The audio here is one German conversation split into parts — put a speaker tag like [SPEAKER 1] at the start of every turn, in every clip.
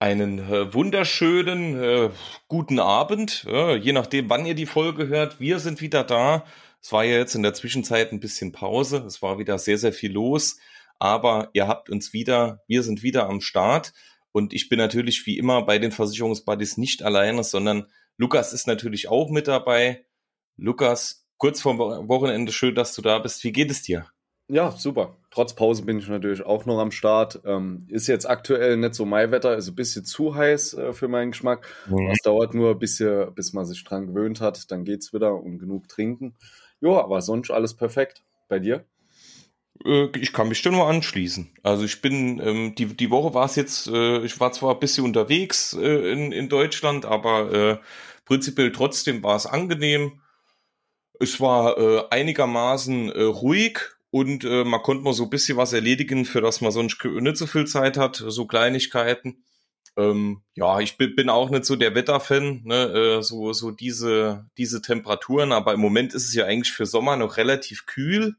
[SPEAKER 1] Einen äh, wunderschönen äh, guten Abend, äh, je nachdem, wann ihr die Folge hört. Wir sind wieder da. Es war ja jetzt in der Zwischenzeit ein bisschen Pause. Es war wieder sehr, sehr viel los. Aber ihr habt uns wieder, wir sind wieder am Start. Und ich bin natürlich wie immer bei den Versicherungsbuddies nicht alleine, sondern Lukas ist natürlich auch mit dabei. Lukas, kurz vor Wochenende, schön, dass du da bist. Wie geht es dir?
[SPEAKER 2] Ja, super. Trotz Pause bin ich natürlich auch noch am Start. Ähm, ist jetzt aktuell nicht so Maiwetter, ist ein bisschen zu heiß äh, für meinen Geschmack. Mhm. Es dauert nur ein bisschen, bis man sich dran gewöhnt hat. Dann geht's wieder und genug trinken. Ja, aber sonst alles perfekt. Bei dir?
[SPEAKER 1] Äh, ich kann mich da nur anschließen. Also ich bin, ähm, die, die Woche war es jetzt, äh, ich war zwar ein bisschen unterwegs äh, in, in Deutschland, aber äh, prinzipiell trotzdem war es angenehm. Es war äh, einigermaßen äh, ruhig und äh, man konnte mal so ein bisschen was erledigen, für das man sonst nicht so viel Zeit hat, so Kleinigkeiten. Ähm, ja, ich bin, auch nicht so der Wetterfan, ne, äh, so, so diese, diese Temperaturen, aber im Moment ist es ja eigentlich für Sommer noch relativ kühl.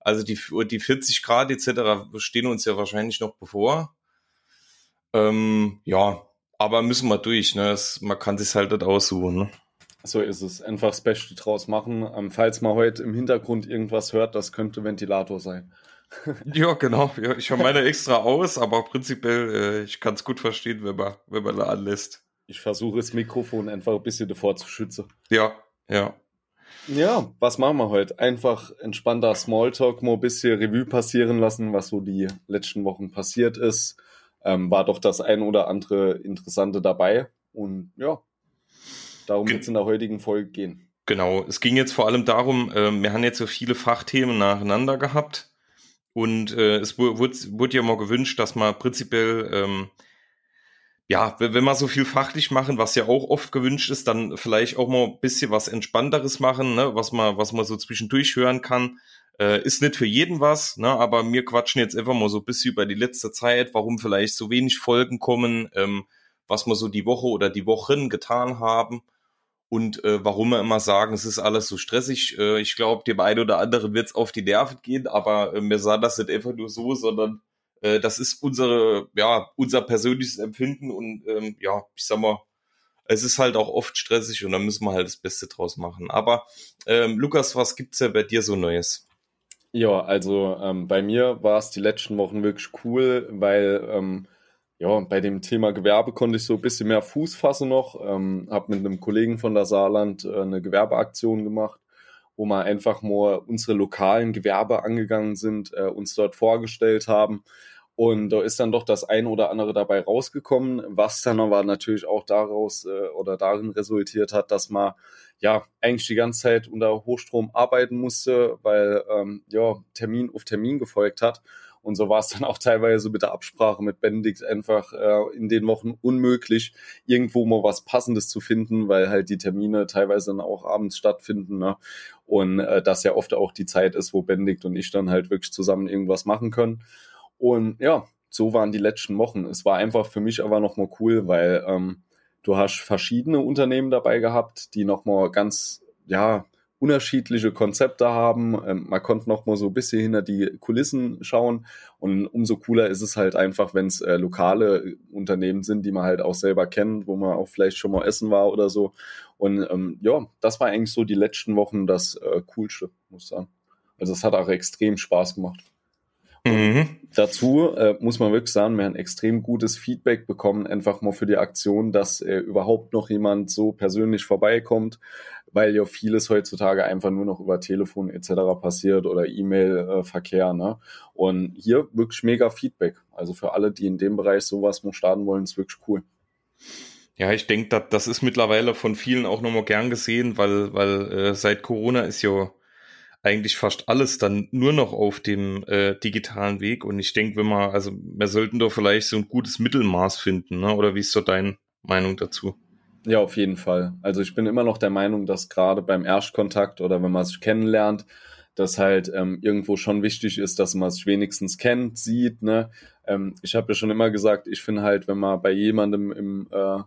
[SPEAKER 1] Also die, die 40 Grad etc. stehen uns ja wahrscheinlich noch bevor. Ähm, ja, aber müssen wir durch, ne? Es, man kann sich halt nicht aussuchen, ne?
[SPEAKER 2] So ist es. Einfach das Beste draus machen. Ähm, falls man heute im Hintergrund irgendwas hört, das könnte Ventilator sein.
[SPEAKER 1] ja, genau. Ja, ich habe meine extra aus, aber prinzipiell, äh, ich kann es gut verstehen, wenn man, wenn man da anlässt.
[SPEAKER 2] Ich versuche das Mikrofon einfach ein bisschen davor zu schützen.
[SPEAKER 1] Ja, ja.
[SPEAKER 2] Ja, was machen wir heute? Einfach entspannter Smalltalk, mal ein bisschen Revue passieren lassen, was so die letzten Wochen passiert ist. Ähm, war doch das ein oder andere Interessante dabei. Und ja, Darum wird es in der heutigen Folge gehen.
[SPEAKER 1] Genau, es ging jetzt vor allem darum, äh, wir haben jetzt so viele Fachthemen nacheinander gehabt und äh, es wurde, wurde ja mal gewünscht, dass man prinzipiell, ähm, ja, wenn wir so viel fachlich machen, was ja auch oft gewünscht ist, dann vielleicht auch mal ein bisschen was Entspannteres machen, ne, was man, was man so zwischendurch hören kann. Äh, ist nicht für jeden was, ne, aber wir quatschen jetzt einfach mal so ein bisschen über die letzte Zeit, warum vielleicht so wenig Folgen kommen, ähm, was wir so die Woche oder die Wochen getan haben und äh, warum wir immer sagen, es ist alles so stressig. Äh, ich glaube, dem einen oder anderen wird es auf die Nerven gehen, aber äh, wir sagen das nicht einfach nur so, sondern äh, das ist unsere, ja, unser persönliches Empfinden und ähm, ja, ich sag mal, es ist halt auch oft stressig und da müssen wir halt das Beste draus machen. Aber ähm, Lukas, was gibt's ja bei dir so Neues?
[SPEAKER 2] Ja, also ähm, bei mir war es die letzten Wochen wirklich cool, weil ähm, ja, bei dem Thema Gewerbe konnte ich so ein bisschen mehr Fuß fassen noch. Ähm, habe mit einem Kollegen von der Saarland äh, eine Gewerbeaktion gemacht, wo wir einfach mal unsere lokalen Gewerbe angegangen sind, äh, uns dort vorgestellt haben. Und da ist dann doch das eine oder andere dabei rausgekommen, was dann aber natürlich auch daraus äh, oder darin resultiert hat, dass man ja eigentlich die ganze Zeit unter Hochstrom arbeiten musste, weil ähm, ja Termin auf Termin gefolgt hat und so war es dann auch teilweise mit der Absprache mit Benedikt einfach äh, in den Wochen unmöglich, irgendwo mal was Passendes zu finden, weil halt die Termine teilweise dann auch abends stattfinden. Ne? Und äh, das ja oft auch die Zeit ist, wo Benedikt und ich dann halt wirklich zusammen irgendwas machen können. Und ja, so waren die letzten Wochen. Es war einfach für mich aber nochmal cool, weil ähm, du hast verschiedene Unternehmen dabei gehabt, die nochmal ganz, ja, unterschiedliche Konzepte haben. Ähm, man konnte noch mal so ein bisschen hinter die Kulissen schauen und umso cooler ist es halt einfach, wenn es äh, lokale Unternehmen sind, die man halt auch selber kennt, wo man auch vielleicht schon mal essen war oder so. Und ähm, ja, das war eigentlich so die letzten Wochen das äh, Coolste, muss ich sagen. Also es hat auch extrem Spaß gemacht. Mhm. Dazu äh, muss man wirklich sagen, wir haben extrem gutes Feedback bekommen, einfach mal für die Aktion, dass äh, überhaupt noch jemand so persönlich vorbeikommt, weil ja vieles heutzutage einfach nur noch über Telefon etc. passiert oder E-Mail-Verkehr. Äh, ne? Und hier wirklich mega Feedback. Also für alle, die in dem Bereich sowas mal starten wollen, ist wirklich cool.
[SPEAKER 1] Ja, ich denke, das ist mittlerweile von vielen auch nochmal gern gesehen, weil, weil äh, seit Corona ist ja eigentlich fast alles dann nur noch auf dem äh, digitalen Weg. Und ich denke, wenn man, also wir sollten doch vielleicht so ein gutes Mittelmaß finden, ne? Oder wie ist so deine Meinung dazu?
[SPEAKER 2] Ja, auf jeden Fall. Also ich bin immer noch der Meinung, dass gerade beim Erstkontakt oder wenn man sich kennenlernt, dass halt ähm, irgendwo schon wichtig ist, dass man sich wenigstens kennt, sieht. Ne? Ähm, ich habe ja schon immer gesagt, ich finde halt, wenn man bei jemandem im, äh,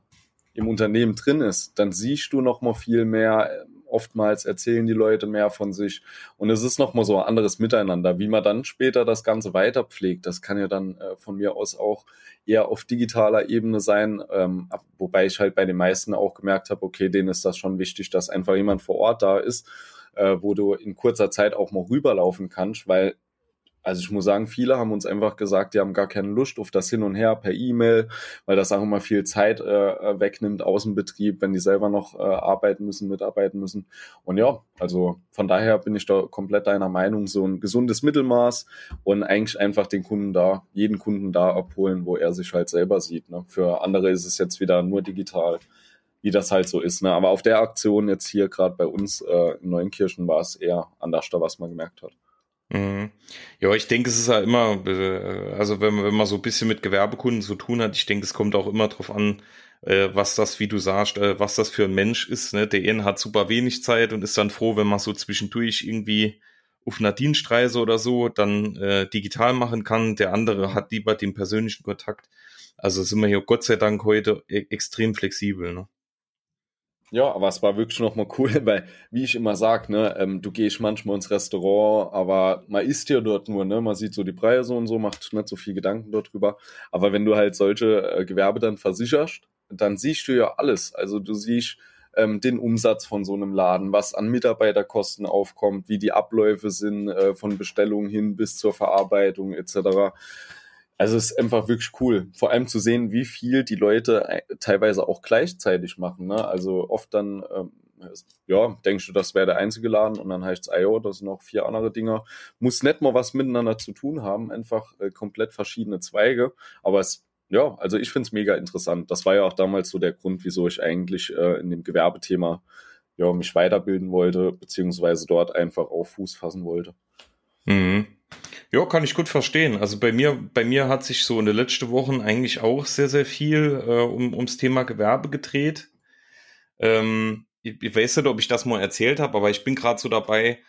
[SPEAKER 2] im Unternehmen drin ist, dann siehst du noch mal viel mehr oftmals erzählen die Leute mehr von sich und es ist nochmal so ein anderes Miteinander. Wie man dann später das Ganze weiter pflegt, das kann ja dann äh, von mir aus auch eher auf digitaler Ebene sein, ähm, wobei ich halt bei den meisten auch gemerkt habe, okay, denen ist das schon wichtig, dass einfach jemand vor Ort da ist, äh, wo du in kurzer Zeit auch mal rüberlaufen kannst, weil also ich muss sagen, viele haben uns einfach gesagt, die haben gar keine Lust auf das Hin und Her per E-Mail, weil das auch immer viel Zeit äh, äh wegnimmt, Außenbetrieb, wenn die selber noch äh, arbeiten müssen, mitarbeiten müssen. Und ja, also von daher bin ich da komplett deiner Meinung, so ein gesundes Mittelmaß und eigentlich einfach den Kunden da, jeden Kunden da abholen, wo er sich halt selber sieht. Ne? Für andere ist es jetzt wieder nur digital, wie das halt so ist. Ne? Aber auf der Aktion jetzt hier gerade bei uns äh, in Neunkirchen war es eher anders da, was man gemerkt hat.
[SPEAKER 1] Mhm. Ja, ich denke, es ist ja immer, äh, also wenn man, wenn man so ein bisschen mit Gewerbekunden zu tun hat, ich denke, es kommt auch immer drauf an, äh, was das, wie du sagst, äh, was das für ein Mensch ist. Ne? Der eine hat super wenig Zeit und ist dann froh, wenn man so zwischendurch irgendwie auf einer Dienstreise oder so dann äh, digital machen kann. Der andere hat lieber den persönlichen Kontakt. Also sind wir hier Gott sei Dank heute e extrem flexibel. Ne?
[SPEAKER 2] Ja, aber es war wirklich nochmal cool, weil, wie ich immer sag, ne, ähm, du gehst manchmal ins Restaurant, aber man isst ja dort nur, ne, man sieht so die Preise und so, macht nicht so viel Gedanken dort drüber. Aber wenn du halt solche äh, Gewerbe dann versicherst, dann siehst du ja alles. Also du siehst ähm, den Umsatz von so einem Laden, was an Mitarbeiterkosten aufkommt, wie die Abläufe sind äh, von Bestellung hin bis zur Verarbeitung etc. Also es ist einfach wirklich cool. Vor allem zu sehen, wie viel die Leute äh, teilweise auch gleichzeitig machen. Ne? Also oft dann, ähm, ja, denkst du, das wäre der einzige Laden und dann heißt es, IO, das sind noch vier andere Dinger. Muss nicht mal was miteinander zu tun haben, einfach äh, komplett verschiedene Zweige. Aber es, ja, also ich finde es mega interessant. Das war ja auch damals so der Grund, wieso ich eigentlich äh, in dem Gewerbethema ja, mich weiterbilden wollte, beziehungsweise dort einfach auf Fuß fassen wollte.
[SPEAKER 1] Mhm. Ja, kann ich gut verstehen. Also bei mir, bei mir hat sich so in den letzten Wochen eigentlich auch sehr, sehr viel äh, um, ums Thema Gewerbe gedreht. Ähm, ich, ich weiß nicht, ob ich das mal erzählt habe, aber ich bin gerade so dabei,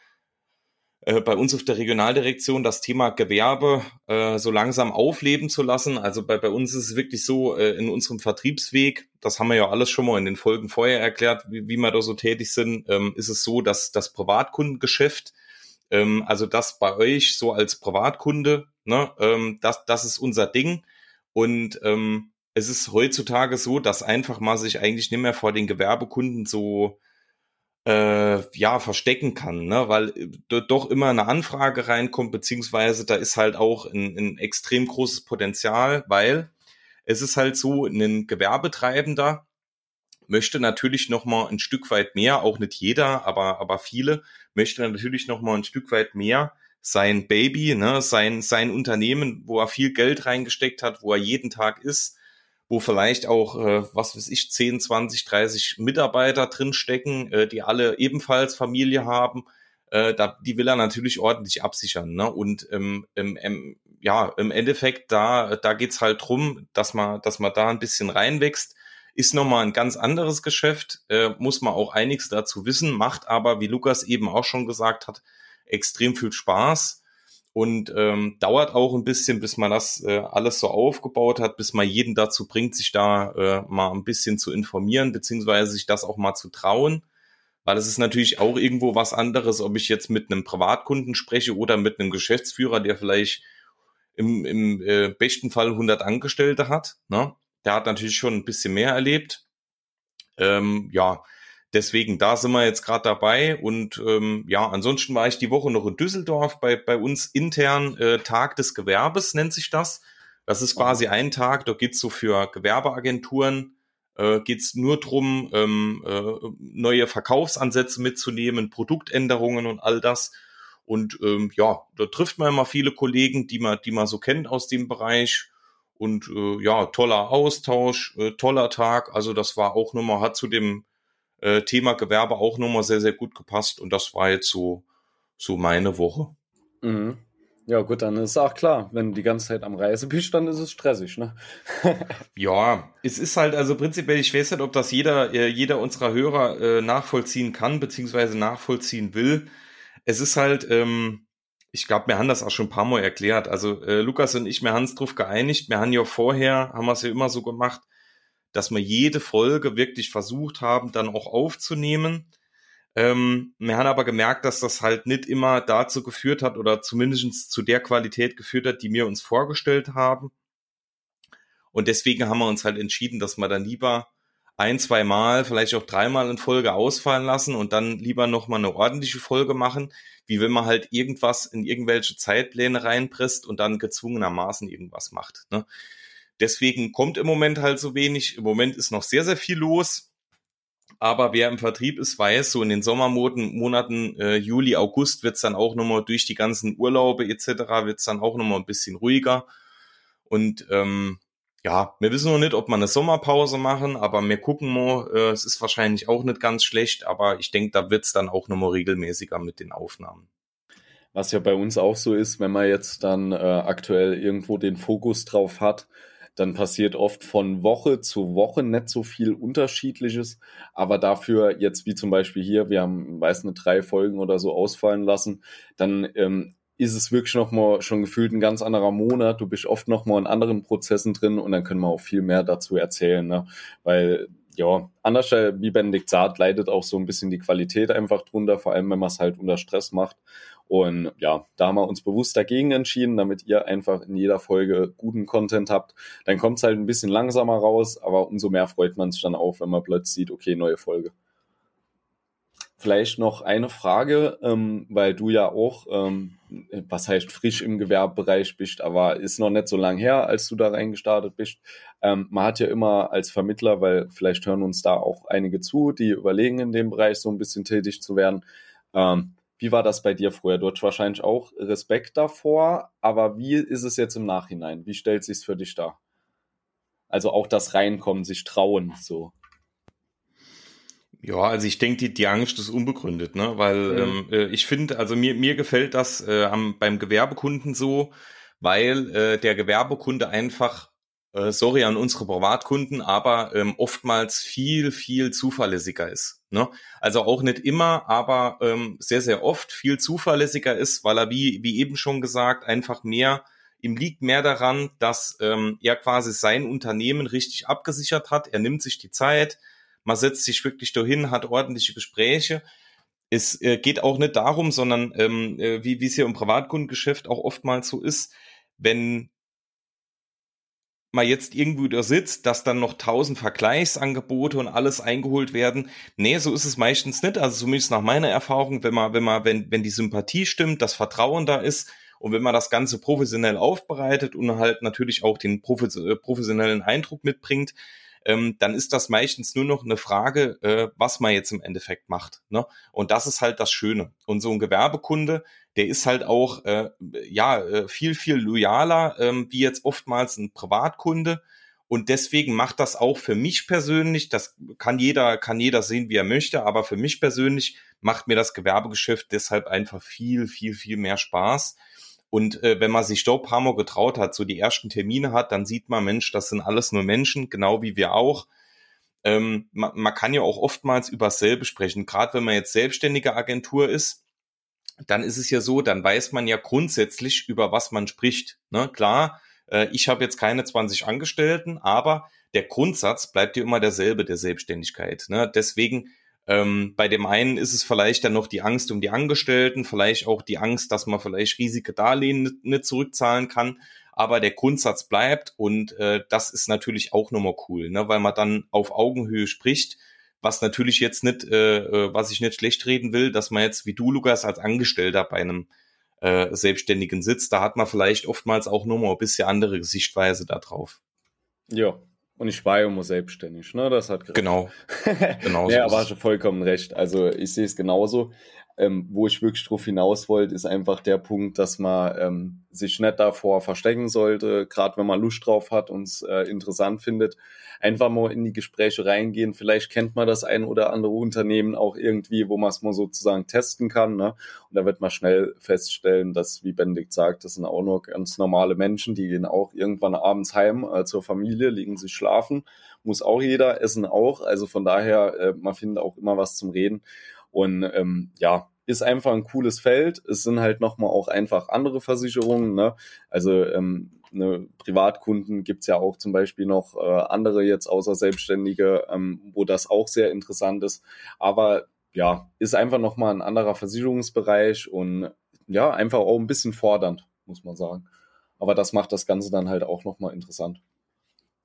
[SPEAKER 1] äh, bei uns auf der Regionaldirektion das Thema Gewerbe äh, so langsam aufleben zu lassen. Also bei, bei uns ist es wirklich so, äh, in unserem Vertriebsweg, das haben wir ja alles schon mal in den Folgen vorher erklärt, wie, wie wir da so tätig sind, ähm, ist es so, dass das Privatkundengeschäft ähm, also das bei euch so als Privatkunde, ne, ähm, das, das ist unser Ding. Und ähm, es ist heutzutage so, dass einfach mal sich eigentlich nicht mehr vor den Gewerbekunden so äh, ja verstecken kann, ne? weil äh, doch immer eine Anfrage reinkommt, beziehungsweise da ist halt auch ein, ein extrem großes Potenzial, weil es ist halt so, ein Gewerbetreibender möchte natürlich noch mal ein Stück weit mehr, auch nicht jeder, aber aber viele möchte natürlich noch mal ein Stück weit mehr sein Baby, ne, sein sein Unternehmen, wo er viel Geld reingesteckt hat, wo er jeden Tag ist, wo vielleicht auch äh, was weiß ich 10, 20, 30 Mitarbeiter drin stecken, äh, die alle ebenfalls Familie haben. Äh, da, die will er natürlich ordentlich absichern. Ne? Und ähm, im, im, ja, im Endeffekt, da, da geht's halt drum, dass man, dass man da ein bisschen reinwächst ist nochmal ein ganz anderes Geschäft, äh, muss man auch einiges dazu wissen, macht aber, wie Lukas eben auch schon gesagt hat, extrem viel Spaß und ähm, dauert auch ein bisschen, bis man das äh, alles so aufgebaut hat, bis man jeden dazu bringt, sich da äh, mal ein bisschen zu informieren, beziehungsweise sich das auch mal zu trauen. Weil es ist natürlich auch irgendwo was anderes, ob ich jetzt mit einem Privatkunden spreche oder mit einem Geschäftsführer, der vielleicht im, im äh, besten Fall 100 Angestellte hat. Ne? Der hat natürlich schon ein bisschen mehr erlebt. Ähm, ja, deswegen, da sind wir jetzt gerade dabei. Und ähm, ja, ansonsten war ich die Woche noch in Düsseldorf bei, bei uns intern äh, Tag des Gewerbes, nennt sich das. Das ist quasi ein Tag, da geht's so für Gewerbeagenturen, äh, geht's nur drum, ähm, äh, neue Verkaufsansätze mitzunehmen, Produktänderungen und all das. Und ähm, ja, da trifft man immer viele Kollegen, die man, die man so kennt aus dem Bereich. Und äh, ja, toller Austausch, äh, toller Tag. Also das war auch nochmal, hat zu dem äh, Thema Gewerbe auch nochmal sehr, sehr gut gepasst. Und das war jetzt so, so meine Woche.
[SPEAKER 2] Mhm. Ja, gut, dann ist auch klar, wenn du die ganze Zeit am Reise bist, dann ist es stressig, ne?
[SPEAKER 1] ja, es ist halt also prinzipiell, ich weiß nicht, ob das jeder, äh, jeder unserer Hörer äh, nachvollziehen kann, beziehungsweise nachvollziehen will. Es ist halt, ähm, ich glaube, wir haben das auch schon ein paar Mal erklärt. Also äh, Lukas und ich, wir haben uns drauf geeinigt. Wir haben ja vorher, haben wir es ja immer so gemacht, dass wir jede Folge wirklich versucht haben, dann auch aufzunehmen. Ähm, wir haben aber gemerkt, dass das halt nicht immer dazu geführt hat oder zumindest zu der Qualität geführt hat, die wir uns vorgestellt haben. Und deswegen haben wir uns halt entschieden, dass wir dann lieber ein, zwei Mal, vielleicht auch dreimal in Folge ausfallen lassen und dann lieber nochmal eine ordentliche Folge machen, wie wenn man halt irgendwas in irgendwelche Zeitpläne reinpresst und dann gezwungenermaßen irgendwas macht. Ne? Deswegen kommt im Moment halt so wenig. Im Moment ist noch sehr, sehr viel los. Aber wer im Vertrieb ist, weiß, so in den Sommermonaten Monaten, äh, Juli, August wird's dann auch nochmal durch die ganzen Urlaube etc. wird's dann auch nochmal ein bisschen ruhiger. Und ähm, ja, wir wissen noch nicht, ob wir eine Sommerpause machen, aber wir gucken mal. Äh, es ist wahrscheinlich auch nicht ganz schlecht, aber ich denke, da wird's dann auch nochmal regelmäßiger mit den Aufnahmen.
[SPEAKER 2] Was ja bei uns auch so ist, wenn man jetzt dann äh, aktuell irgendwo den Fokus drauf hat, dann passiert oft von Woche zu Woche nicht so viel Unterschiedliches, aber dafür jetzt wie zum Beispiel hier, wir haben, weiß nicht, drei Folgen oder so ausfallen lassen, dann ähm, ist es wirklich nochmal schon gefühlt ein ganz anderer Monat. Du bist oft nochmal in anderen Prozessen drin und dann können wir auch viel mehr dazu erzählen, ne? weil ja, anders wie Benedikt sagt, leidet auch so ein bisschen die Qualität einfach drunter, vor allem wenn man es halt unter Stress macht. Und ja, da haben wir uns bewusst dagegen entschieden, damit ihr einfach in jeder Folge guten Content habt. Dann kommt es halt ein bisschen langsamer raus, aber umso mehr freut man sich dann auch, wenn man plötzlich sieht, okay, neue Folge. Vielleicht noch eine Frage, ähm, weil du ja auch, ähm, was heißt frisch im Gewerbebereich bist, aber ist noch nicht so lang her, als du da reingestartet bist. Ähm, man hat ja immer als Vermittler, weil vielleicht hören uns da auch einige zu, die überlegen, in dem Bereich so ein bisschen tätig zu werden. Ähm, wie war das bei dir früher? Du hast wahrscheinlich auch Respekt davor, aber wie ist es jetzt im Nachhinein? Wie stellt sich's für dich dar? Also auch das Reinkommen, sich trauen, so.
[SPEAKER 1] Ja, also ich denke, die, die Angst ist unbegründet, ne? Weil mhm. ähm, äh, ich finde, also mir, mir gefällt das äh, am, beim Gewerbekunden so, weil äh, der Gewerbekunde einfach äh, sorry an unsere Privatkunden, aber ähm, oftmals viel, viel zuverlässiger ist. Ne? Also auch nicht immer, aber ähm, sehr, sehr oft viel zuverlässiger ist, weil er, wie, wie eben schon gesagt, einfach mehr, ihm liegt mehr daran, dass ähm, er quasi sein Unternehmen richtig abgesichert hat. Er nimmt sich die Zeit, man setzt sich wirklich dahin, hat ordentliche Gespräche. Es äh, geht auch nicht darum, sondern ähm, äh, wie, es hier im Privatkundengeschäft auch oftmals so ist, wenn man jetzt irgendwo da sitzt, dass dann noch tausend Vergleichsangebote und alles eingeholt werden. Nee, so ist es meistens nicht. Also zumindest nach meiner Erfahrung, wenn man, wenn man, wenn, wenn die Sympathie stimmt, das Vertrauen da ist und wenn man das Ganze professionell aufbereitet und halt natürlich auch den äh, professionellen Eindruck mitbringt, ähm, dann ist das meistens nur noch eine Frage, äh, was man jetzt im Endeffekt macht. Ne? Und das ist halt das Schöne. Und so ein Gewerbekunde, der ist halt auch äh, ja äh, viel viel loyaler ähm, wie jetzt oftmals ein Privatkunde. Und deswegen macht das auch für mich persönlich, das kann jeder, kann jeder sehen, wie er möchte, aber für mich persönlich macht mir das Gewerbegeschäft deshalb einfach viel, viel, viel mehr Spaß. Und äh, wenn man sich ein paar Mal getraut hat, so die ersten Termine hat, dann sieht man, Mensch, das sind alles nur Menschen, genau wie wir auch. Ähm, man, man kann ja auch oftmals über dasselbe sprechen. Gerade wenn man jetzt selbstständige Agentur ist, dann ist es ja so, dann weiß man ja grundsätzlich, über was man spricht. Ne? Klar, äh, ich habe jetzt keine 20 Angestellten, aber der Grundsatz bleibt ja immer derselbe der Selbstständigkeit. Ne? Deswegen ähm, bei dem einen ist es vielleicht dann noch die Angst um die Angestellten, vielleicht auch die Angst, dass man vielleicht riesige Darlehen nicht, zurückzahlen kann. Aber der Grundsatz bleibt und äh, das ist natürlich auch nochmal cool, ne? weil man dann auf Augenhöhe spricht, was natürlich jetzt nicht, äh, äh, was ich nicht schlecht reden will, dass man jetzt wie du, Lukas, als Angestellter bei einem äh, Selbstständigen sitzt, da hat man vielleicht oftmals auch nochmal ein bisschen andere Sichtweise da drauf.
[SPEAKER 2] Ja, und ich war ja immer selbstständig, ne? Das hat
[SPEAKER 1] Genau.
[SPEAKER 2] genau ja, so aber hast du vollkommen recht. Also ich sehe es genauso. Ähm, wo ich wirklich drauf hinaus wollte, ist einfach der Punkt, dass man ähm, sich nicht davor verstecken sollte, gerade wenn man Lust drauf hat und es äh, interessant findet, einfach mal in die Gespräche reingehen. Vielleicht kennt man das ein oder andere Unternehmen auch irgendwie, wo man es mal sozusagen testen kann. Ne? Und da wird man schnell feststellen, dass, wie Benedikt sagt, das sind auch nur ganz normale Menschen, die gehen auch irgendwann abends heim äh, zur Familie, liegen sich schlafen. Muss auch jeder, essen auch. Also von daher, äh, man findet auch immer was zum Reden. Und ähm, ja, ist einfach ein cooles Feld. Es sind halt nochmal auch einfach andere Versicherungen. Ne? Also ähm, ne, Privatkunden gibt's ja auch zum Beispiel noch äh, andere jetzt außer Selbstständige, ähm, wo das auch sehr interessant ist. Aber ja, ist einfach nochmal ein anderer Versicherungsbereich und ja, einfach auch ein bisschen fordernd, muss man sagen. Aber das macht das Ganze dann halt auch nochmal interessant.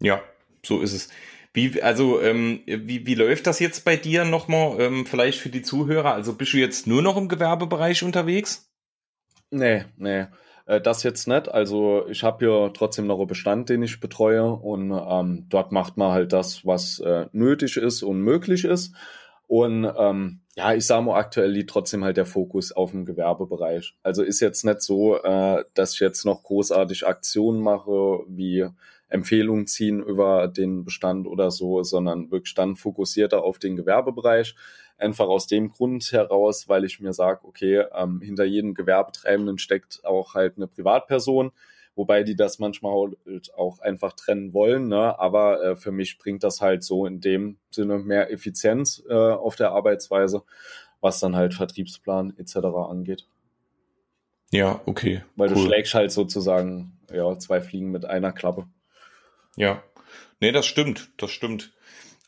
[SPEAKER 1] Ja, so ist es. Wie, also, ähm, wie, wie läuft das jetzt bei dir nochmal, ähm, vielleicht für die Zuhörer? Also bist du jetzt nur noch im Gewerbebereich unterwegs?
[SPEAKER 2] Nee, nee. Äh, das jetzt nicht. Also ich habe hier trotzdem noch einen Bestand, den ich betreue und ähm, dort macht man halt das, was äh, nötig ist und möglich ist. Und ähm, ja, ich sage mal, aktuell liegt trotzdem halt der Fokus auf dem Gewerbebereich. Also ist jetzt nicht so, äh, dass ich jetzt noch großartig Aktionen mache, wie Empfehlungen ziehen über den Bestand oder so, sondern wirklich dann fokussierter auf den Gewerbebereich. Einfach aus dem Grund heraus, weil ich mir sage, okay, ähm, hinter jedem Gewerbetreibenden steckt auch halt eine Privatperson, wobei die das manchmal halt auch einfach trennen wollen. Ne? Aber äh, für mich bringt das halt so in dem Sinne mehr Effizienz äh, auf der Arbeitsweise, was dann halt Vertriebsplan etc. angeht.
[SPEAKER 1] Ja, okay.
[SPEAKER 2] Weil cool. du schlägst halt sozusagen ja, zwei Fliegen mit einer Klappe.
[SPEAKER 1] Ja. Nee, das stimmt, das stimmt.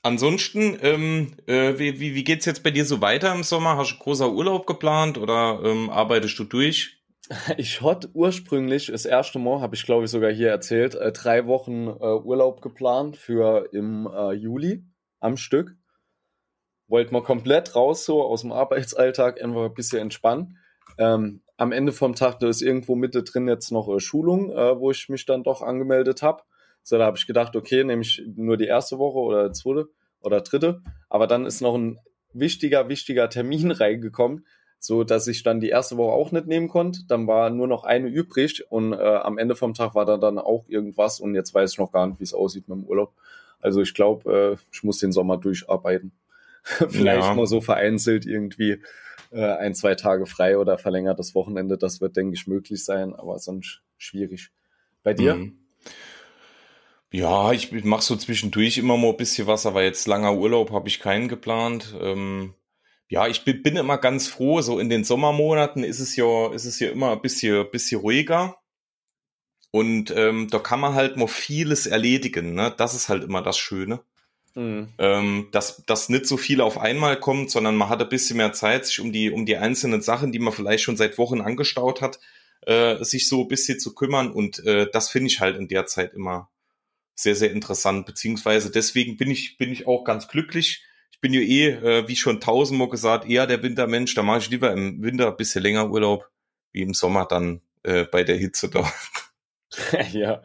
[SPEAKER 1] Ansonsten, ähm, äh, wie, wie, wie geht's jetzt bei dir so weiter im Sommer? Hast du großer Urlaub geplant oder ähm, arbeitest du durch?
[SPEAKER 2] Ich hatte ursprünglich, das erste Mal, habe ich glaube ich sogar hier erzählt, äh, drei Wochen äh, Urlaub geplant für im äh, Juli am Stück. Wollte mal komplett raus so aus dem Arbeitsalltag, einfach ein bisschen entspannen. Ähm, am Ende vom Tag, da ist irgendwo Mitte drin jetzt noch äh, Schulung, äh, wo ich mich dann doch angemeldet habe. So, da habe ich gedacht, okay, nehme ich nur die erste Woche oder zweite oder dritte. Aber dann ist noch ein wichtiger, wichtiger Termin reingekommen, so dass ich dann die erste Woche auch nicht nehmen konnte. Dann war nur noch eine übrig und äh, am Ende vom Tag war da dann auch irgendwas und jetzt weiß ich noch gar nicht, wie es aussieht mit dem Urlaub. Also ich glaube, äh, ich muss den Sommer durcharbeiten. Vielleicht ja. mal so vereinzelt irgendwie äh, ein, zwei Tage frei oder verlängertes Wochenende. Das wird, denke ich, möglich sein, aber sonst schwierig. Bei dir? Mhm.
[SPEAKER 1] Ja, ich mache so zwischendurch immer mal ein bisschen was, aber jetzt langer Urlaub habe ich keinen geplant. Ähm, ja, ich bin, immer ganz froh. So in den Sommermonaten ist es ja, ist es ja immer ein bisschen, bisschen ruhiger. Und ähm, da kann man halt noch vieles erledigen. Ne? Das ist halt immer das Schöne. Mhm. Ähm, dass, dass nicht so viel auf einmal kommt, sondern man hat ein bisschen mehr Zeit, sich um die, um die einzelnen Sachen, die man vielleicht schon seit Wochen angestaut hat, äh, sich so ein bisschen zu kümmern. Und äh, das finde ich halt in der Zeit immer, sehr, sehr interessant. Beziehungsweise deswegen bin ich, bin ich auch ganz glücklich. Ich bin ja eh, äh, wie schon tausendmal gesagt, eher der Wintermensch. Da mache ich lieber im Winter ein bisschen länger Urlaub, wie im Sommer dann äh, bei der Hitze da.
[SPEAKER 2] ja,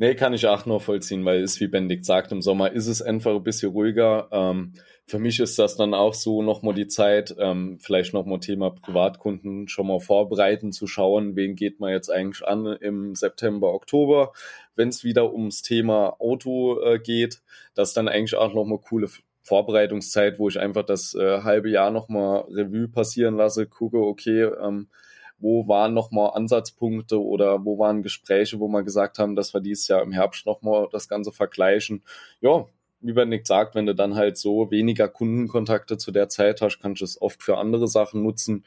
[SPEAKER 2] Nee, kann ich auch nur vollziehen, weil es, wie Benedikt sagt, im Sommer ist es einfach ein bisschen ruhiger. Ähm, für mich ist das dann auch so nochmal die Zeit, ähm, vielleicht nochmal Thema Privatkunden schon mal vorbereiten, zu schauen, wen geht man jetzt eigentlich an im September, Oktober, wenn es wieder ums Thema Auto äh, geht. Das ist dann eigentlich auch nochmal coole Vorbereitungszeit, wo ich einfach das äh, halbe Jahr nochmal Revue passieren lasse, gucke, okay, ähm, wo waren nochmal Ansatzpunkte oder wo waren Gespräche, wo wir gesagt haben, dass wir dieses Jahr im Herbst nochmal das Ganze vergleichen. Ja, wie Benedikt sagt, wenn du dann halt so weniger Kundenkontakte zu der Zeit hast, kannst du es oft für andere Sachen nutzen.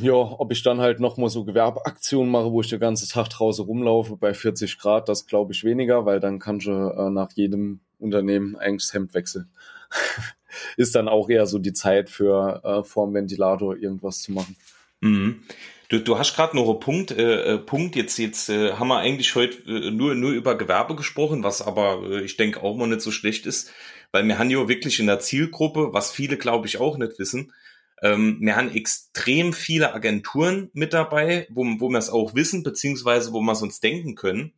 [SPEAKER 2] Ja, ob ich dann halt nochmal so Gewerbeaktionen mache, wo ich den ganzen Tag draußen rumlaufe bei 40 Grad, das glaube ich weniger, weil dann kannst du äh, nach jedem Unternehmen eigentlich das Hemd wechseln. Ist dann auch eher so die Zeit für äh, vorm Ventilator irgendwas zu machen.
[SPEAKER 1] Mhm. Du, du hast gerade noch einen Punkt, äh, äh, Punkt. Jetzt, jetzt äh, haben wir eigentlich heute äh, nur, nur über Gewerbe gesprochen, was aber äh, ich denke auch mal nicht so schlecht ist, weil wir haben ja wirklich in der Zielgruppe, was viele glaube ich auch nicht wissen, ähm, wir haben extrem viele Agenturen mit dabei, wo, wo wir es auch wissen, beziehungsweise wo wir es uns denken können.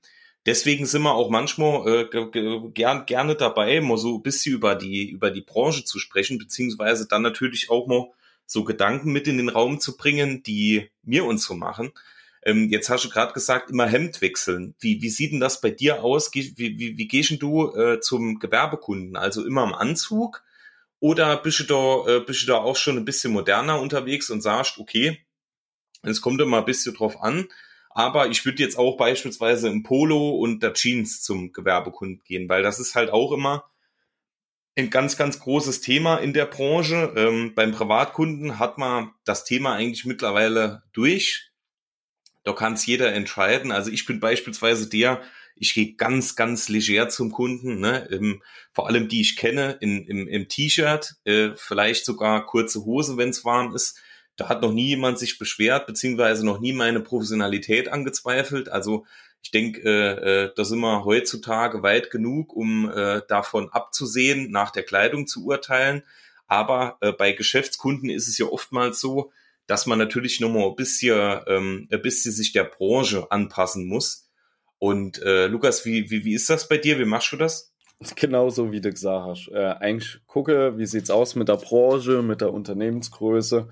[SPEAKER 1] Deswegen sind wir auch manchmal äh, gern, gerne dabei, mal so ein bisschen über die, über die Branche zu sprechen, beziehungsweise dann natürlich auch mal so Gedanken mit in den Raum zu bringen, die mir uns so machen. Ähm, jetzt hast du gerade gesagt, immer Hemd wechseln. Wie, wie sieht denn das bei dir aus? Wie, wie, wie gehst du äh, zum Gewerbekunden? Also immer im Anzug? Oder bist du da, äh, bist du da auch schon ein bisschen moderner unterwegs und sagst, okay, es kommt immer ein bisschen drauf an, aber ich würde jetzt auch beispielsweise im Polo und der Jeans zum Gewerbekunden gehen, weil das ist halt auch immer ein ganz, ganz großes Thema in der Branche. Ähm, beim Privatkunden hat man das Thema eigentlich mittlerweile durch. Da kann es jeder entscheiden. Also ich bin beispielsweise der, Ich gehe ganz, ganz leger zum Kunden, ne? Im, vor allem die ich kenne, in, im, im T-Shirt, äh, vielleicht sogar kurze Hose, wenn es warm ist. Da hat noch nie jemand sich beschwert, beziehungsweise noch nie meine Professionalität angezweifelt. Also ich denke, äh, äh, da sind wir heutzutage weit genug, um äh, davon abzusehen, nach der Kleidung zu urteilen. Aber äh, bei Geschäftskunden ist es ja oftmals so, dass man natürlich nochmal ein bisschen, ähm, ein bisschen sich der Branche anpassen muss. Und äh, Lukas, wie, wie, wie ist das bei dir? Wie machst du das?
[SPEAKER 2] Genauso wie du gesagt hast. Äh, eigentlich gucke, wie sieht's aus mit der Branche, mit der Unternehmensgröße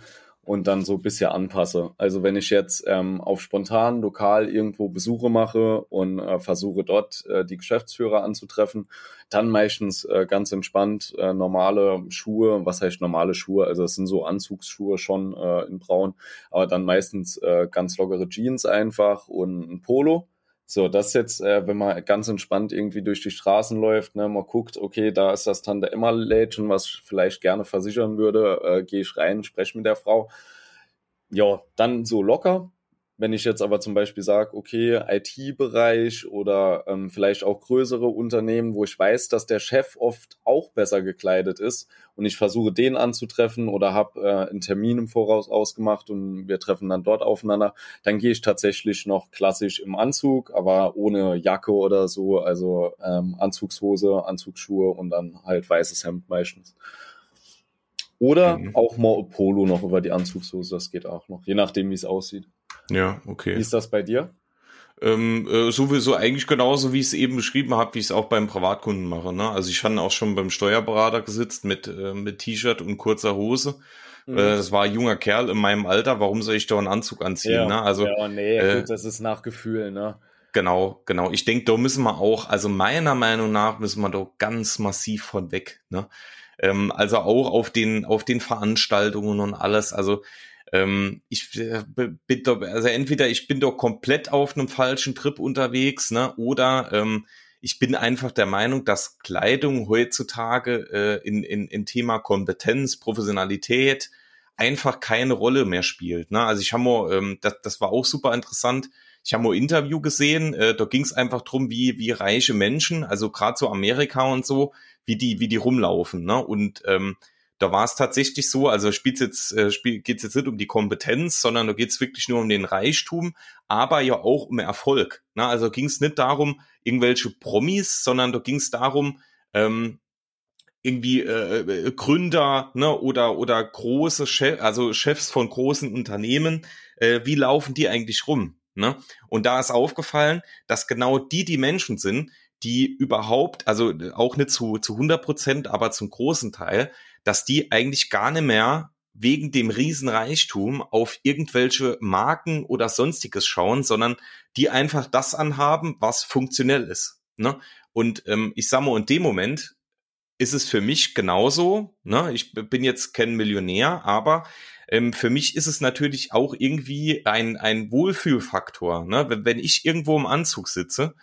[SPEAKER 2] und dann so bisschen anpasse. Also wenn ich jetzt ähm, auf spontan lokal irgendwo Besuche mache und äh, versuche dort äh, die Geschäftsführer anzutreffen, dann meistens äh, ganz entspannt äh, normale Schuhe. Was heißt normale Schuhe? Also es sind so Anzugsschuhe schon äh, in Braun, aber dann meistens äh, ganz lockere Jeans einfach und ein Polo. So, das jetzt, äh, wenn man ganz entspannt irgendwie durch die Straßen läuft, ne, man guckt, okay, da ist das Tante Emma Lädchen, was ich vielleicht gerne versichern würde, äh, gehe ich rein, spreche mit der Frau. Ja, dann so locker, wenn ich jetzt aber zum Beispiel sage, okay, IT-Bereich oder ähm, vielleicht auch größere Unternehmen, wo ich weiß, dass der Chef oft auch besser gekleidet ist und ich versuche, den anzutreffen oder habe äh, einen Termin im Voraus ausgemacht und wir treffen dann dort aufeinander, dann gehe ich tatsächlich noch klassisch im Anzug, aber ohne Jacke oder so, also ähm, Anzugshose, Anzugsschuhe und dann halt weißes Hemd meistens. Oder mhm. auch mal Polo noch über die Anzugshose, das geht auch noch, je nachdem, wie es aussieht.
[SPEAKER 1] Ja, okay.
[SPEAKER 2] Wie ist das bei dir?
[SPEAKER 1] Ähm, äh, sowieso eigentlich genauso, wie ich es eben beschrieben habe, wie ich es auch beim Privatkunden mache. Ne? Also ich hatte auch schon beim Steuerberater gesitzt mit, äh, mit T-Shirt und kurzer Hose. Mhm. Äh, das war ein junger Kerl in meinem Alter. Warum soll ich da einen Anzug anziehen?
[SPEAKER 2] Ja,
[SPEAKER 1] ne?
[SPEAKER 2] Also, ja, nee, äh, gut, das ist nach Gefühl, ne?
[SPEAKER 1] Genau, genau. Ich denke, da müssen wir auch, also meiner Meinung nach müssen wir da ganz massiv von weg. Ne? Ähm, also auch auf den, auf den Veranstaltungen und alles. Also ähm, ich äh, bin doch, also entweder ich bin doch komplett auf einem falschen Trip unterwegs, ne, oder ähm, ich bin einfach der Meinung, dass Kleidung heutzutage äh, in, in, in Thema Kompetenz, Professionalität einfach keine Rolle mehr spielt. Ne? Also ich habe mal, ähm, das, das war auch super interessant. Ich habe mal ein Interview gesehen, äh, da ging es einfach drum, wie, wie reiche Menschen, also gerade so Amerika und so, wie die, wie die rumlaufen. Ne? Und ähm, da war es tatsächlich so, also spielt jetzt, äh, spiel, geht jetzt nicht um die Kompetenz, sondern da geht es wirklich nur um den Reichtum, aber ja auch um Erfolg. Ne? Also ging es nicht darum, irgendwelche Promis, sondern da ging es darum, ähm, irgendwie äh, äh, Gründer ne, oder oder große Chef, also Chefs von großen Unternehmen, äh, wie laufen die eigentlich rum? Ne? Und da ist aufgefallen, dass genau die die Menschen sind, die überhaupt, also auch nicht zu, zu 100 Prozent, aber zum großen Teil, dass die eigentlich gar nicht mehr wegen dem Riesenreichtum auf irgendwelche Marken oder sonstiges schauen, sondern die einfach das anhaben, was funktionell ist. Ne? Und ähm, ich sag mal, in dem Moment ist es für mich genauso. Ne? Ich bin jetzt kein Millionär, aber ähm, für mich ist es natürlich auch irgendwie ein, ein Wohlfühlfaktor. Ne? Wenn, wenn ich irgendwo im Anzug sitze,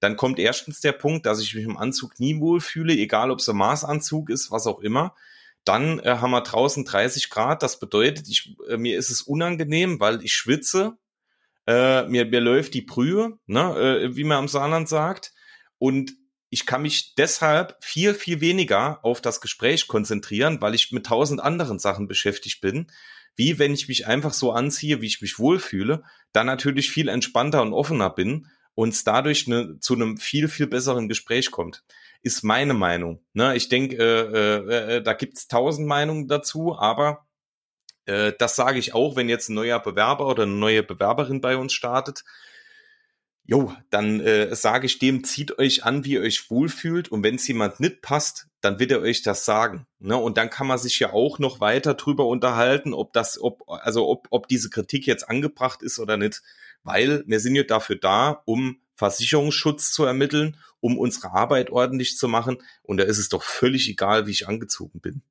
[SPEAKER 1] dann kommt erstens der Punkt, dass ich mich im Anzug nie wohlfühle, egal ob es ein Maßanzug ist, was auch immer. Dann äh, haben wir draußen 30 Grad. Das bedeutet, ich, äh, mir ist es unangenehm, weil ich schwitze. Äh, mir, mir läuft die Brühe, ne, äh, wie man am Saarland sagt. Und ich kann mich deshalb viel, viel weniger auf das Gespräch konzentrieren, weil ich mit tausend anderen Sachen beschäftigt bin, wie wenn ich mich einfach so anziehe, wie ich mich wohlfühle, dann natürlich viel entspannter und offener bin und dadurch ne, zu einem viel, viel besseren Gespräch kommt. Ist meine Meinung. Ne? Ich denke, äh, äh, äh, da gibt's tausend Meinungen dazu, aber äh, das sage ich auch, wenn jetzt ein neuer Bewerber oder eine neue Bewerberin bei uns startet. Jo, dann äh, sage ich dem, zieht euch an, wie ihr euch wohlfühlt. Und wenn es jemand nicht passt, dann wird er euch das sagen. Ne? Und dann kann man sich ja auch noch weiter drüber unterhalten, ob das, ob, also ob, ob diese Kritik jetzt angebracht ist oder nicht weil wir sind ja dafür da, um Versicherungsschutz zu ermitteln, um unsere Arbeit ordentlich zu machen. Und da ist es doch völlig egal, wie ich angezogen bin.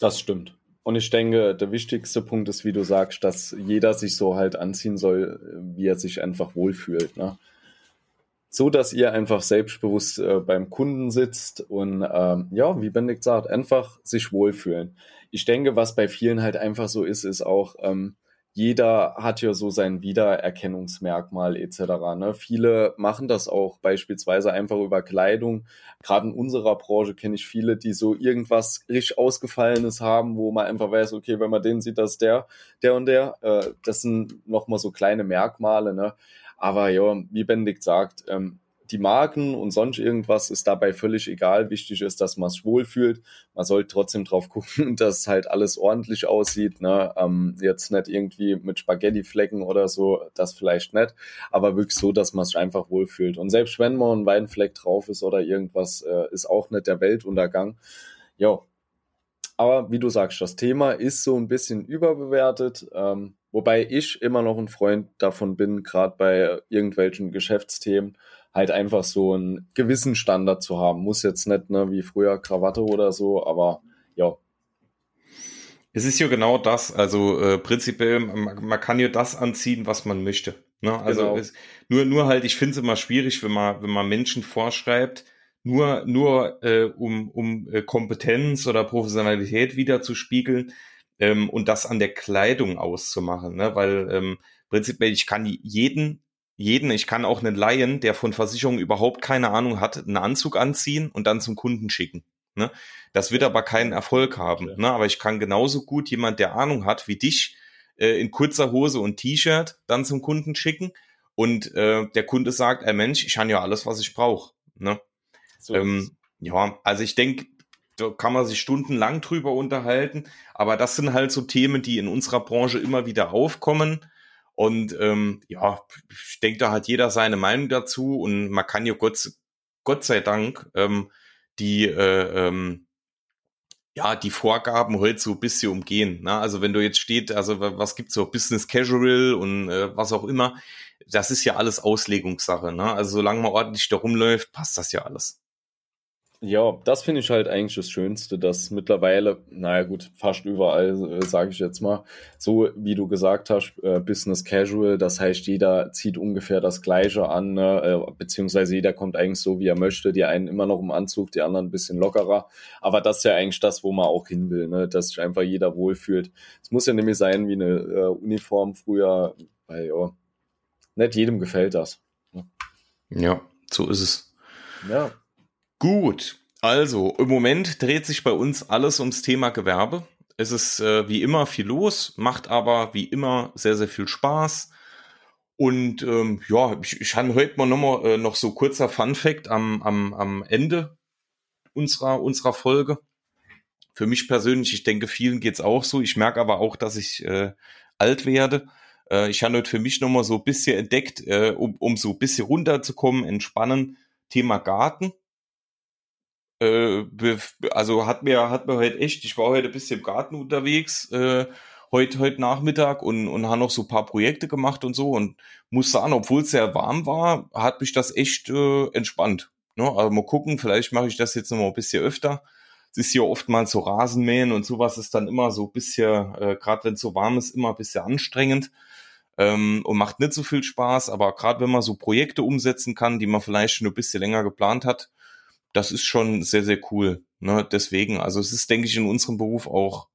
[SPEAKER 2] Das stimmt. Und ich denke, der wichtigste Punkt ist, wie du sagst, dass jeder sich so halt anziehen soll, wie er sich einfach wohlfühlt. Ne? So, dass ihr einfach selbstbewusst äh, beim Kunden sitzt und ähm, ja, wie Benedikt sagt, einfach sich wohlfühlen. Ich denke, was bei vielen halt einfach so ist, ist auch, ähm, jeder hat ja so sein Wiedererkennungsmerkmal etc. Ne? Viele machen das auch beispielsweise einfach über Kleidung. Gerade in unserer Branche kenne ich viele, die so irgendwas richtig Ausgefallenes haben, wo man einfach weiß, okay, wenn man den sieht, das ist der, der und der. Äh, das sind nochmal so kleine Merkmale. Ne? Aber ja, wie Benedikt sagt, ähm, die Marken und sonst irgendwas ist dabei völlig egal. Wichtig ist, dass man es wohlfühlt. Man sollte trotzdem drauf gucken, dass halt alles ordentlich aussieht. Ne? Ähm, jetzt nicht irgendwie mit Spaghetti-Flecken oder so, das vielleicht nicht, aber wirklich so, dass man es einfach wohlfühlt. Und selbst wenn mal ein Weinfleck drauf ist oder irgendwas, äh, ist auch nicht der Weltuntergang. Ja, aber wie du sagst, das Thema ist so ein bisschen überbewertet. Ähm, wobei ich immer noch ein Freund davon bin, gerade bei irgendwelchen Geschäftsthemen, halt einfach so einen gewissen Standard zu haben. Muss jetzt nicht ne, wie früher Krawatte oder so, aber ja.
[SPEAKER 1] Es ist ja genau das. Also äh, prinzipiell, man, man, kann ja das anziehen, was man möchte. Ne? Also genau. es, nur, nur halt, ich finde es immer schwierig, wenn man, wenn man Menschen vorschreibt, nur, nur äh, um, um äh, Kompetenz oder Professionalität wiederzuspiegeln ähm, und das an der Kleidung auszumachen. Ne? Weil ähm, prinzipiell, ich kann jeden jeden, ich kann auch einen Laien, der von Versicherungen überhaupt keine Ahnung hat, einen Anzug anziehen und dann zum Kunden schicken. Ne? Das wird aber keinen Erfolg haben. Ne? Aber ich kann genauso gut jemand, der Ahnung hat, wie dich, äh, in kurzer Hose und T-Shirt dann zum Kunden schicken. Und äh, der Kunde sagt, ey Mensch, ich habe ja alles, was ich brauche. Ne? So ähm, ja, also ich denke, da kann man sich stundenlang drüber unterhalten. Aber das sind halt so Themen, die in unserer Branche immer wieder aufkommen. Und ähm, ja, ich denke, da hat jeder seine Meinung dazu und man kann ja Gott, Gott sei Dank ähm, die äh, ähm, ja, die Vorgaben heute so ein bisschen umgehen. Ne? Also wenn du jetzt steht, also was gibt's so, Business Casual und äh, was auch immer, das ist ja alles Auslegungssache. Ne? Also solange man ordentlich da rumläuft, passt das ja alles.
[SPEAKER 2] Ja, das finde ich halt eigentlich das Schönste, dass mittlerweile, naja gut, fast überall, äh, sage ich jetzt mal, so wie du gesagt hast, äh, Business Casual, das heißt, jeder zieht ungefähr das Gleiche an, ne? äh, beziehungsweise jeder kommt eigentlich so, wie er möchte, die einen immer noch im Anzug, die anderen ein bisschen lockerer, aber das ist ja eigentlich das, wo man auch hin will, ne? dass sich einfach jeder wohlfühlt. Es muss ja nämlich sein wie eine äh, Uniform früher, weil ja, nicht jedem gefällt das.
[SPEAKER 1] Ne? Ja, so ist es.
[SPEAKER 2] Ja.
[SPEAKER 1] Gut, also im Moment dreht sich bei uns alles ums Thema Gewerbe. Es ist äh, wie immer viel los, macht aber wie immer sehr, sehr viel Spaß. Und ähm, ja, ich, ich habe heute mal nochmal äh, noch so kurzer Fun Fact am, am, am Ende unserer, unserer Folge. Für mich persönlich, ich denke, vielen geht's auch so. Ich merke aber auch, dass ich äh, alt werde. Äh, ich habe heute für mich nochmal so ein bisschen entdeckt, äh, um, um so ein bisschen runterzukommen, entspannen, Thema Garten äh, also hat mir, hat mir heute echt, ich war heute ein bisschen im Garten unterwegs, äh, heute, heute Nachmittag und, und habe noch so ein paar Projekte gemacht und so und muss sagen, obwohl es sehr warm war, hat mich das echt äh, entspannt. Ne? Also mal gucken, vielleicht mache ich das jetzt noch mal ein bisschen öfter. Es ist ja oftmals so Rasenmähen und sowas ist dann immer so ein bisschen, äh, gerade wenn es so warm ist, immer ein bisschen anstrengend ähm, und macht nicht so viel Spaß. Aber gerade wenn man so Projekte umsetzen kann, die man vielleicht schon ein bisschen länger geplant hat, das ist schon sehr, sehr cool. Ne? Deswegen, also es ist, denke ich, in unserem Beruf auch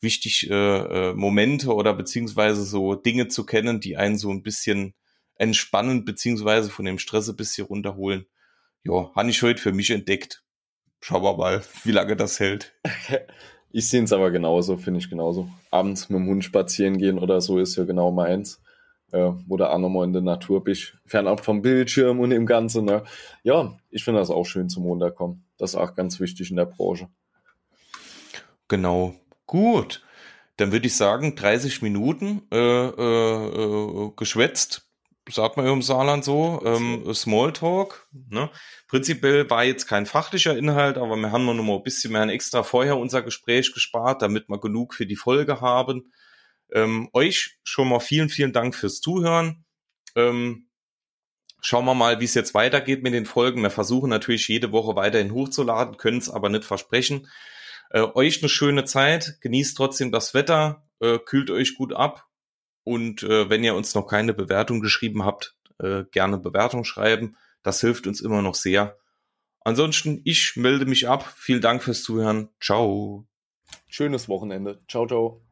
[SPEAKER 1] wichtig, äh, äh, Momente oder beziehungsweise so Dinge zu kennen, die einen so ein bisschen entspannen, beziehungsweise von dem Stress ein bisschen runterholen. Ja, habe ich heute für mich entdeckt. Schauen wir mal, wie lange das hält.
[SPEAKER 2] Ich sehe es aber genauso, finde ich genauso. Abends mit dem Hund spazieren gehen oder so ist ja genau meins äh, wo du auch nochmal in der Natur bist, fernab vom Bildschirm und dem Ganzen. Ne? Ja, ich finde das auch schön zum Runterkommen. Das ist auch ganz wichtig in der Branche.
[SPEAKER 1] Genau. Gut. Dann würde ich sagen, 30 Minuten äh, äh, äh, geschwätzt, sagt man im Saarland so, ähm, Smalltalk. Ne? Prinzipiell war jetzt kein fachlicher Inhalt, aber wir haben noch mal ein bisschen mehr extra vorher unser Gespräch gespart, damit wir genug für die Folge haben. Ähm, euch schon mal vielen, vielen Dank fürs Zuhören. Ähm, schauen wir mal, wie es jetzt weitergeht mit den Folgen. Wir versuchen natürlich jede Woche weiterhin hochzuladen, können es aber nicht versprechen. Äh, euch eine schöne Zeit, genießt trotzdem das Wetter, äh, kühlt euch gut ab und äh, wenn ihr uns noch keine Bewertung geschrieben habt, äh, gerne Bewertung schreiben. Das hilft uns immer noch sehr. Ansonsten, ich melde mich ab. Vielen Dank fürs Zuhören. Ciao.
[SPEAKER 2] Schönes Wochenende. Ciao, ciao.